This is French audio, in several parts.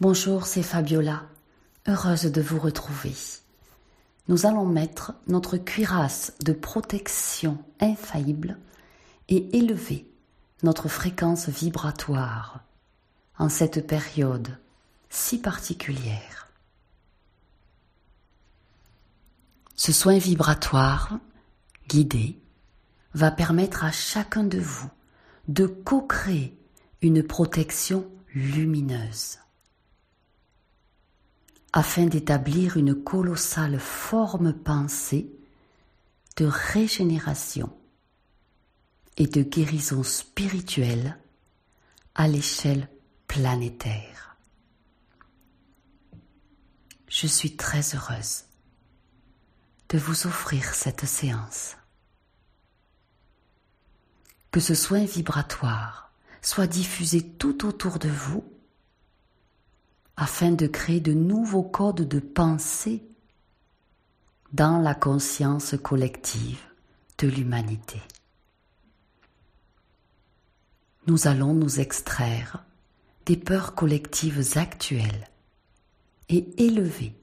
Bonjour, c'est Fabiola. Heureuse de vous retrouver. Nous allons mettre notre cuirasse de protection infaillible et élever notre fréquence vibratoire en cette période si particulière. Ce soin vibratoire, guidé, va permettre à chacun de vous de co-créer une protection lumineuse afin d'établir une colossale forme pensée de régénération et de guérison spirituelle à l'échelle planétaire. Je suis très heureuse de vous offrir cette séance. Que ce soin vibratoire soit diffusé tout autour de vous afin de créer de nouveaux codes de pensée dans la conscience collective de l'humanité. Nous allons nous extraire des peurs collectives actuelles et élever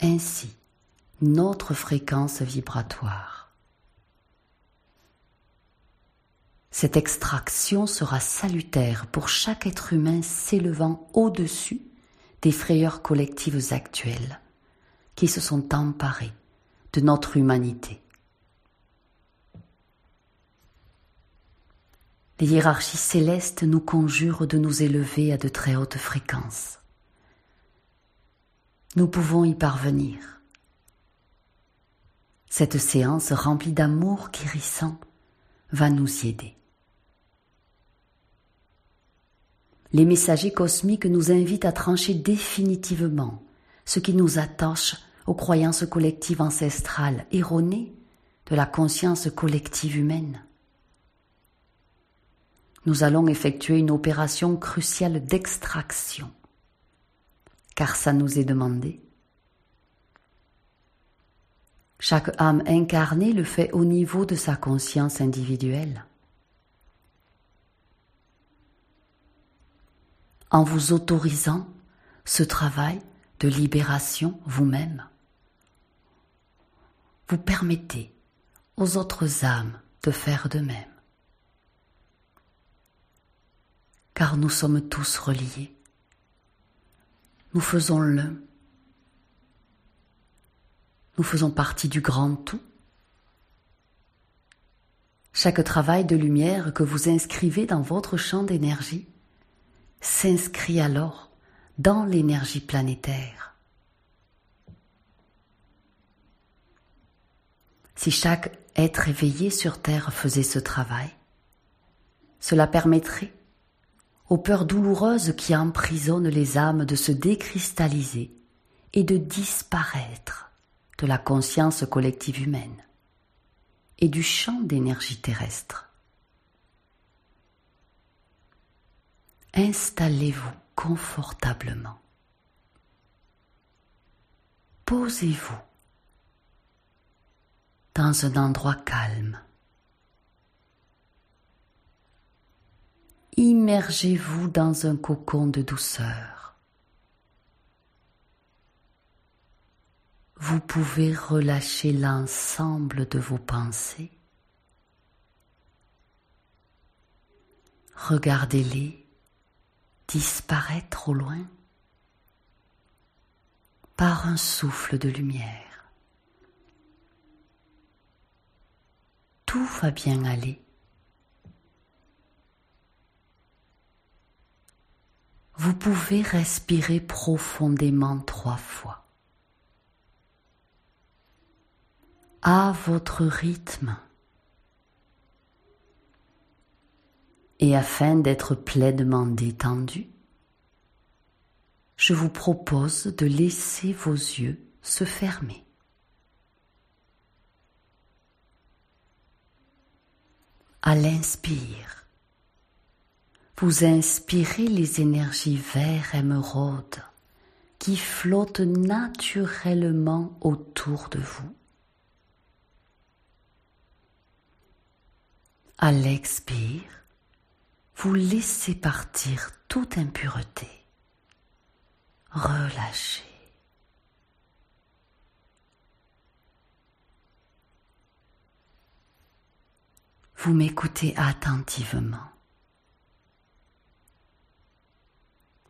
ainsi notre fréquence vibratoire. Cette extraction sera salutaire pour chaque être humain s'élevant au-dessus des frayeurs collectives actuelles qui se sont emparées de notre humanité. Les hiérarchies célestes nous conjurent de nous élever à de très hautes fréquences. Nous pouvons y parvenir. Cette séance remplie d'amour guérissant va nous y aider. Les messagers cosmiques nous invitent à trancher définitivement ce qui nous attache aux croyances collectives ancestrales erronées de la conscience collective humaine. Nous allons effectuer une opération cruciale d'extraction, car ça nous est demandé. Chaque âme incarnée le fait au niveau de sa conscience individuelle. En vous autorisant ce travail de libération vous-même. Vous permettez aux autres âmes de faire de même. Car nous sommes tous reliés. Nous faisons l'un. Nous faisons partie du grand tout. Chaque travail de lumière que vous inscrivez dans votre champ d'énergie s'inscrit alors dans l'énergie planétaire. Si chaque être éveillé sur Terre faisait ce travail, cela permettrait aux peurs douloureuses qui emprisonnent les âmes de se décristalliser et de disparaître de la conscience collective humaine et du champ d'énergie terrestre. Installez-vous confortablement. Posez-vous dans un endroit calme. Immergez-vous dans un cocon de douceur. Vous pouvez relâcher l'ensemble de vos pensées. Regardez-les disparaître au loin par un souffle de lumière. Tout va bien aller. Vous pouvez respirer profondément trois fois. À votre rythme. Et afin d'être pleinement détendu, je vous propose de laisser vos yeux se fermer. À l'inspire, vous inspirez les énergies vert émeraude qui flottent naturellement autour de vous. À l'expire, vous laissez partir toute impureté, relâchez. Vous m'écoutez attentivement.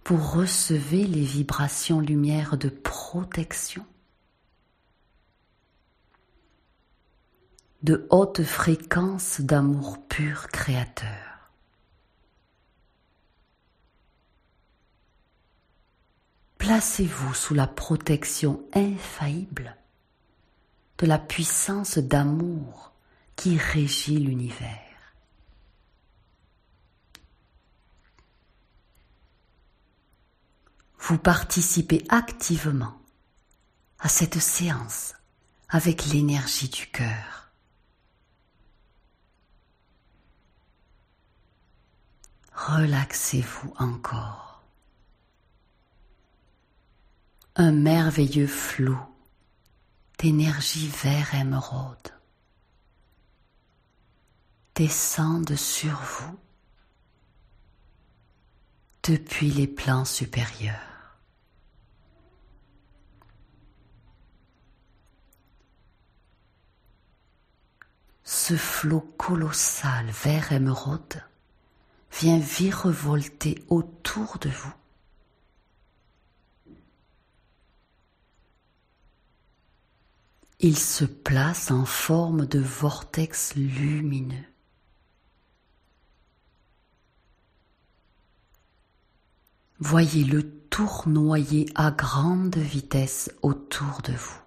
Vous recevez les vibrations lumière de protection, de haute fréquence d'amour pur créateur. Placez-vous sous la protection infaillible de la puissance d'amour qui régit l'univers. Vous participez activement à cette séance avec l'énergie du cœur. Relaxez-vous encore. Un merveilleux flou d'énergie vert émeraude descendent sur vous depuis les plans supérieurs. Ce flot colossal vert émeraude vient virevolter autour de vous. Il se place en forme de vortex lumineux. Voyez le tournoyer à grande vitesse autour de vous.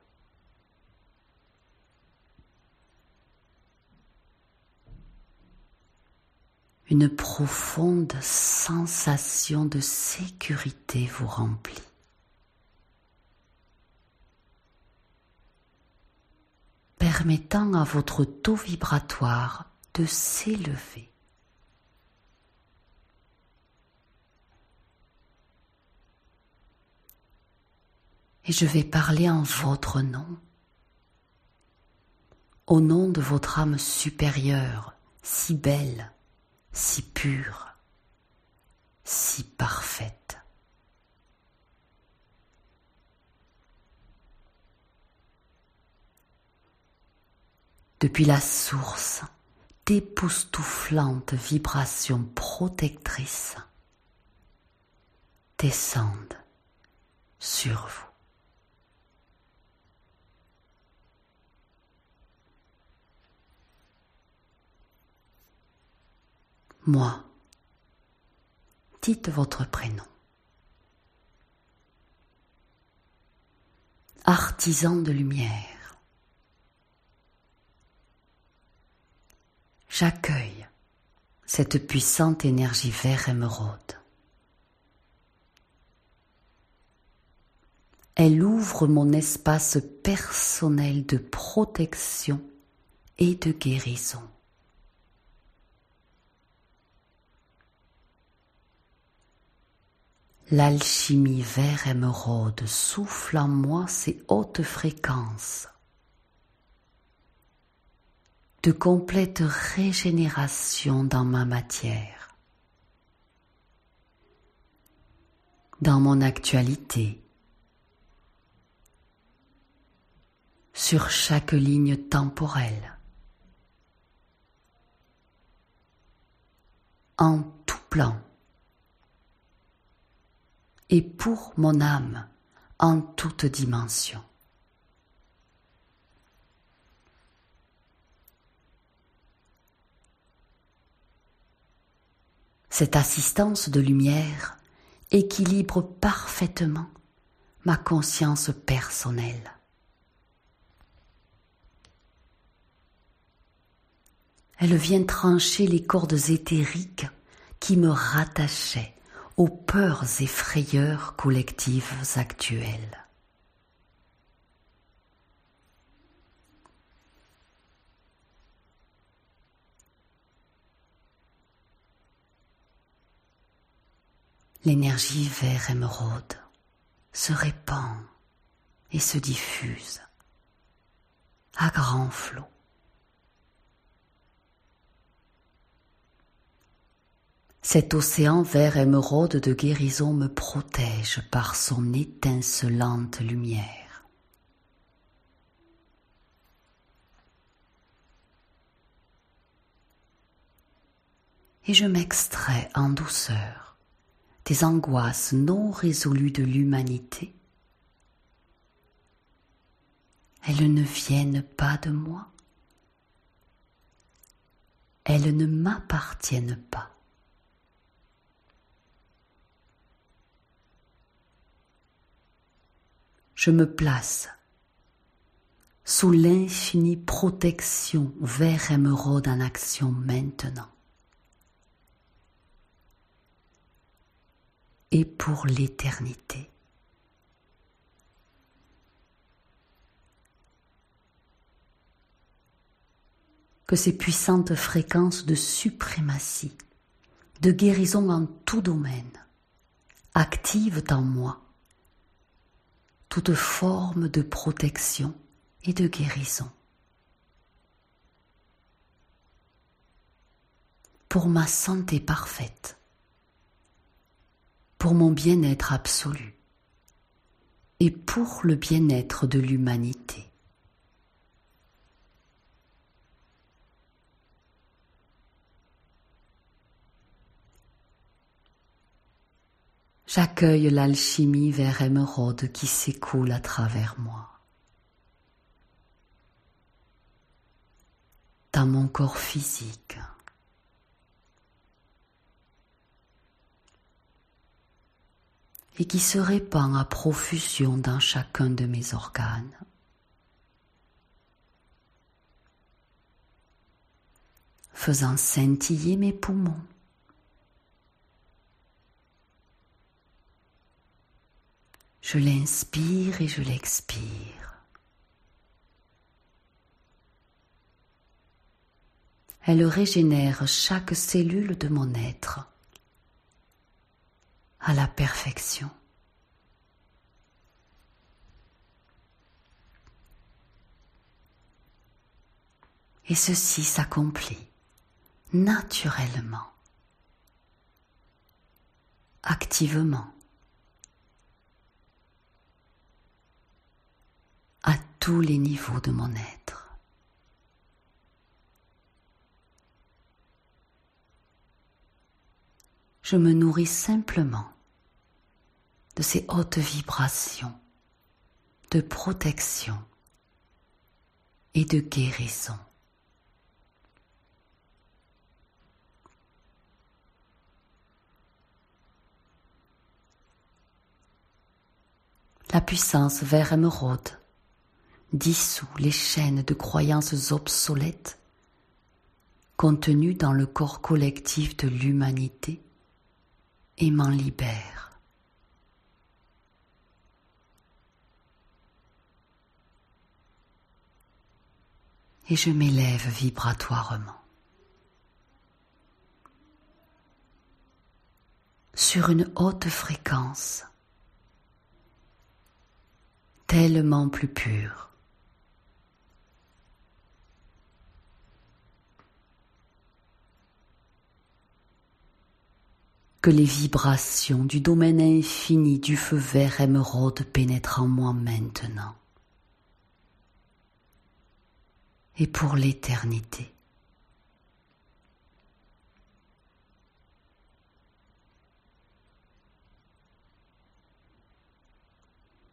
Une profonde sensation de sécurité vous remplit. Permettant à votre taux vibratoire de s'élever. et je vais parler en votre nom, au nom de votre âme supérieure, si belle, si pure, si parfaite. Depuis la source d'époustouflantes vibrations protectrices descendent sur vous. moi. Dites votre prénom. Artisan de lumière. J'accueille cette puissante énergie vert émeraude. Elle ouvre mon espace personnel de protection et de guérison. L'alchimie vert émeraude souffle en moi ses hautes fréquences de complète régénération dans ma matière, dans mon actualité, sur chaque ligne temporelle, en tout plan. Et pour mon âme en toute dimension. Cette assistance de lumière équilibre parfaitement ma conscience personnelle. Elle vient trancher les cordes éthériques qui me rattachaient aux peurs et frayeurs collectives actuelles. L'énergie vert émeraude se répand et se diffuse à grand flot. Cet océan vert émeraude de guérison me protège par son étincelante lumière. Et je m'extrais en douceur des angoisses non résolues de l'humanité. Elles ne viennent pas de moi. Elles ne m'appartiennent pas. je me place sous l'infinie protection vers émeraude en action maintenant. Et pour l'éternité. Que ces puissantes fréquences de suprématie, de guérison en tout domaine, activent en moi toute forme de protection et de guérison. Pour ma santé parfaite, pour mon bien-être absolu et pour le bien-être de l'humanité. J'accueille l'alchimie vers émeraude qui s'écoule à travers moi. Dans mon corps physique. Et qui se répand à profusion dans chacun de mes organes. faisant scintiller mes poumons. Je l'inspire et je l'expire. Elle régénère chaque cellule de mon être à la perfection. Et ceci s'accomplit naturellement, activement. tous les niveaux de mon être. Je me nourris simplement de ces hautes vibrations de protection et de guérison. La puissance vert émeraude dissout les chaînes de croyances obsolètes contenues dans le corps collectif de l'humanité et m'en libère. Et je m'élève vibratoirement. sur une haute fréquence, tellement plus pure. Que les vibrations du domaine infini du feu vert émeraude pénètrent en moi maintenant et pour l'éternité.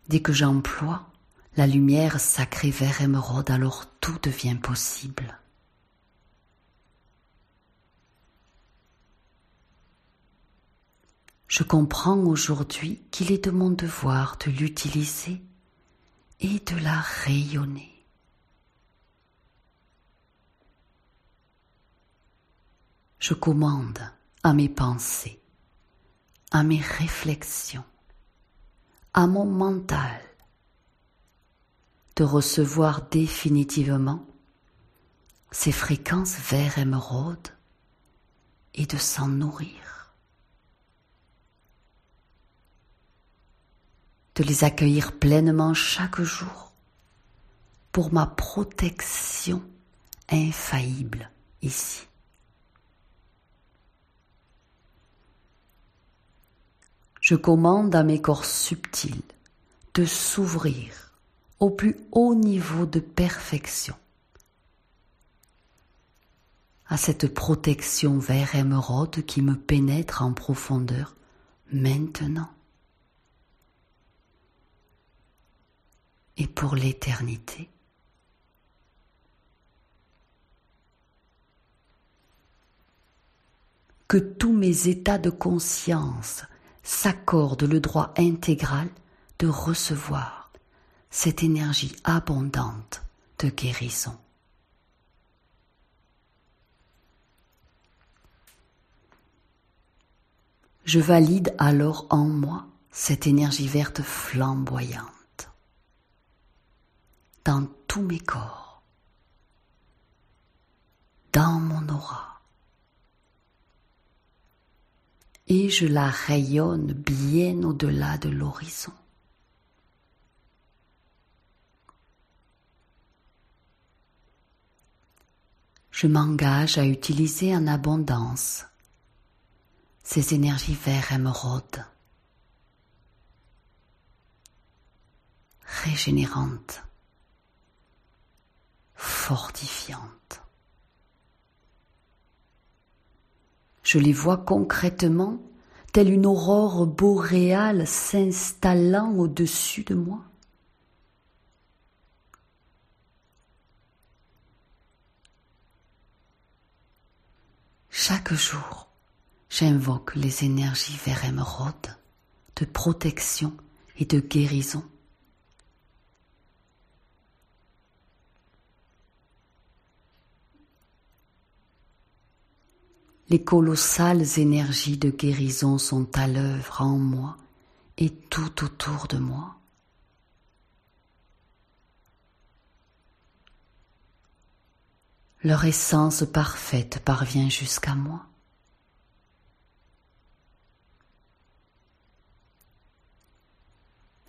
Dès que j'emploie la lumière sacrée vert émeraude, alors tout devient possible. Je comprends aujourd'hui qu'il est de mon devoir de l'utiliser et de la rayonner. Je commande à mes pensées, à mes réflexions, à mon mental de recevoir définitivement ces fréquences vert émeraude et de s'en nourrir. De les accueillir pleinement chaque jour pour ma protection infaillible ici. je commande à mes corps subtils de s'ouvrir au plus haut niveau de perfection, à cette protection vert émeraude qui me pénètre en profondeur maintenant et pour l'éternité. Que tous mes états de conscience s'accordent le droit intégral de recevoir cette énergie abondante de guérison. Je valide alors en moi cette énergie verte flamboyante dans tous mes corps, dans mon aura, et je la rayonne bien au-delà de l'horizon. Je m'engage à utiliser en abondance ces énergies vert émeraude, régénérantes, fortifiantes. Je les vois concrètement, telle une aurore boréale s'installant au-dessus de moi. Chaque jour, j'invoque les énergies vers émeraude de protection et de guérison. Les colossales énergies de guérison sont à l'œuvre en moi et tout autour de moi. Leur essence parfaite parvient jusqu'à moi.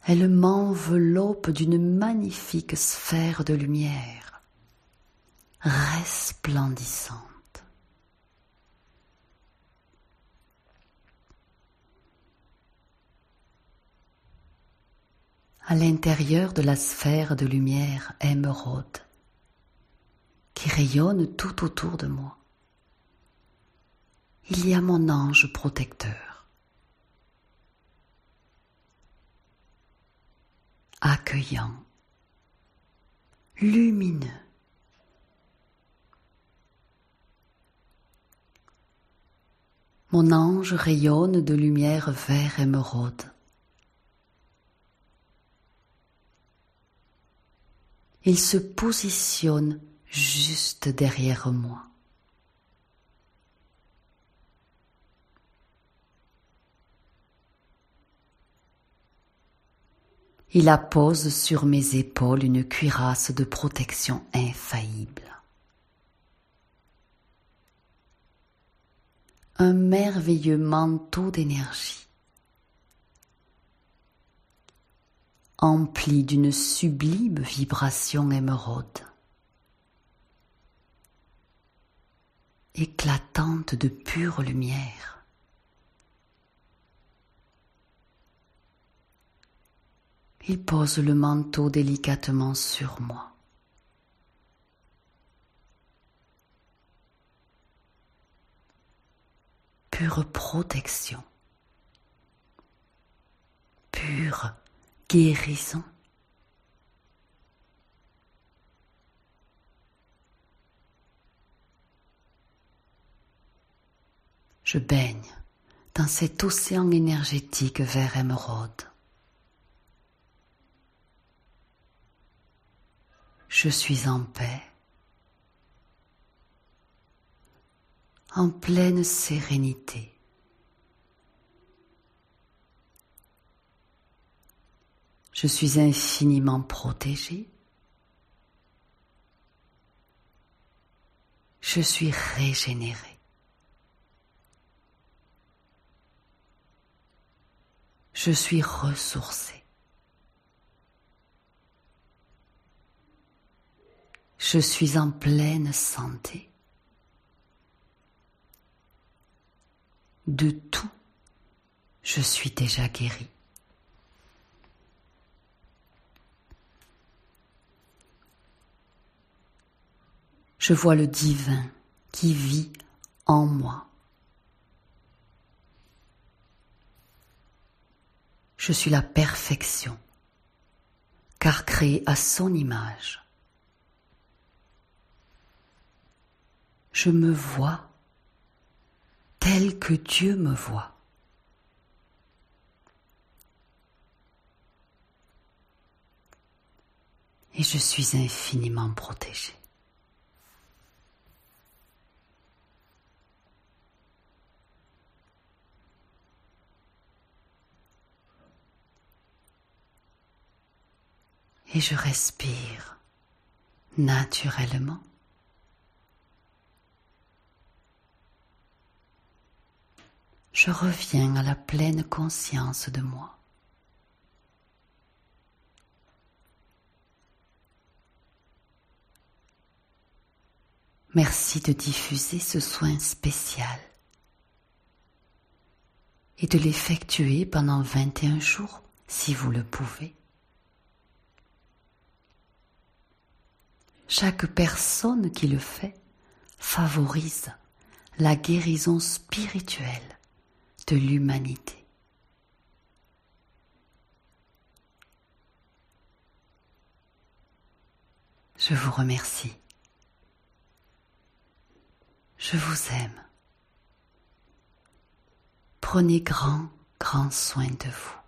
Elle m'enveloppe d'une magnifique sphère de lumière, resplendissante. À l'intérieur de la sphère de lumière émeraude qui rayonne tout autour de moi. Il y a mon ange protecteur, accueillant, lumineux. Mon ange rayonne de lumière vert émeraude. Il se positionne juste derrière moi. Il appose sur mes épaules une cuirasse de protection infaillible. Un merveilleux manteau d'énergie empli d'une sublime vibration émeraude, éclatante de pure lumière. Il pose le manteau délicatement sur moi. Pure protection, pure guérison. Je baigne dans cet océan énergétique vert émeraude. Je suis en paix, en pleine sérénité. Je suis infiniment protégé. Je suis régénéré. Je suis ressourcé. Je suis en pleine santé. De tout, je suis déjà guéri. Je vois le divin qui vit en moi. Je suis la perfection, car créé à son image. Je me vois tel que Dieu me voit. Et je suis infiniment protégée. Et je respire naturellement. Je reviens à la pleine conscience de moi. Merci de diffuser ce soin spécial et de l'effectuer pendant 21 jours si vous le pouvez. Chaque personne qui le fait favorise la guérison spirituelle de l'humanité. Je vous remercie. Je vous aime. Prenez grand, grand soin de vous.